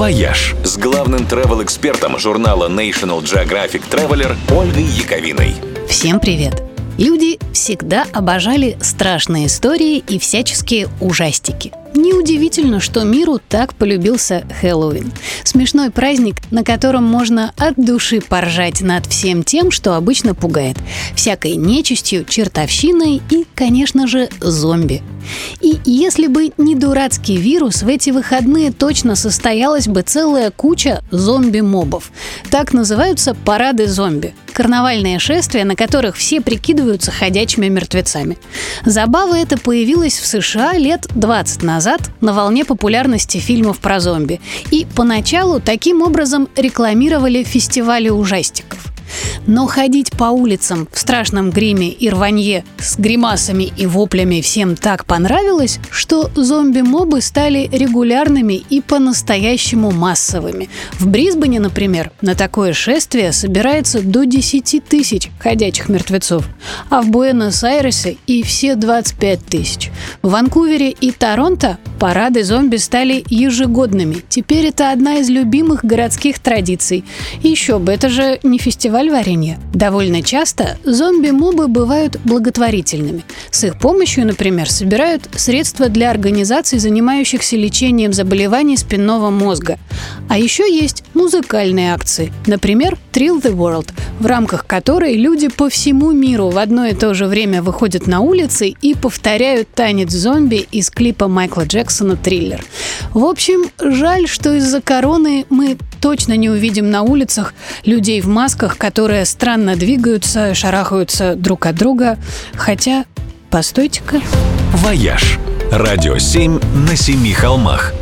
«Вояж» с главным travel-экспертом журнала National Geographic Traveler Ольгой Яковиной. Всем привет! Люди всегда обожали страшные истории и всяческие ужастики. Неудивительно, что миру так полюбился Хэллоуин. Смешной праздник, на котором можно от души поржать над всем тем, что обычно пугает. Всякой нечистью, чертовщиной и, конечно же, зомби. И если бы не дурацкий вирус, в эти выходные точно состоялась бы целая куча зомби-мобов. Так называются парады зомби карнавальные шествия, на которых все прикидываются ходячими мертвецами. Забава эта появилась в США лет 20 назад на волне популярности фильмов про зомби. И поначалу таким образом рекламировали фестивали ужастиков. Но ходить по улицам в страшном гриме и рванье с гримасами и воплями всем так понравилось, что зомби-мобы стали регулярными и по-настоящему массовыми. В Брисбене, например, на такое шествие собирается до 10 тысяч ходячих мертвецов, а в Буэнос-Айресе и все 25 тысяч. В Ванкувере и Торонто парады зомби стали ежегодными. Теперь это одна из любимых городских традиций. Еще бы, это же не фестиваль варенья. Довольно часто зомби-мобы бывают благотворительными. С их помощью, например, собирают средства для организаций, занимающихся лечением заболеваний спинного мозга. А еще есть музыкальные акции. Например, Thrill the World, в рамках которой люди по всему миру в одно и то же время выходят на улицы и повторяют танец зомби из клипа Майкла Джексона «Триллер». В общем, жаль, что из-за короны мы точно не увидим на улицах людей в масках, которые странно двигаются, шарахаются друг от друга. Хотя, постойте-ка. «Вояж» – радио 7 на семи холмах –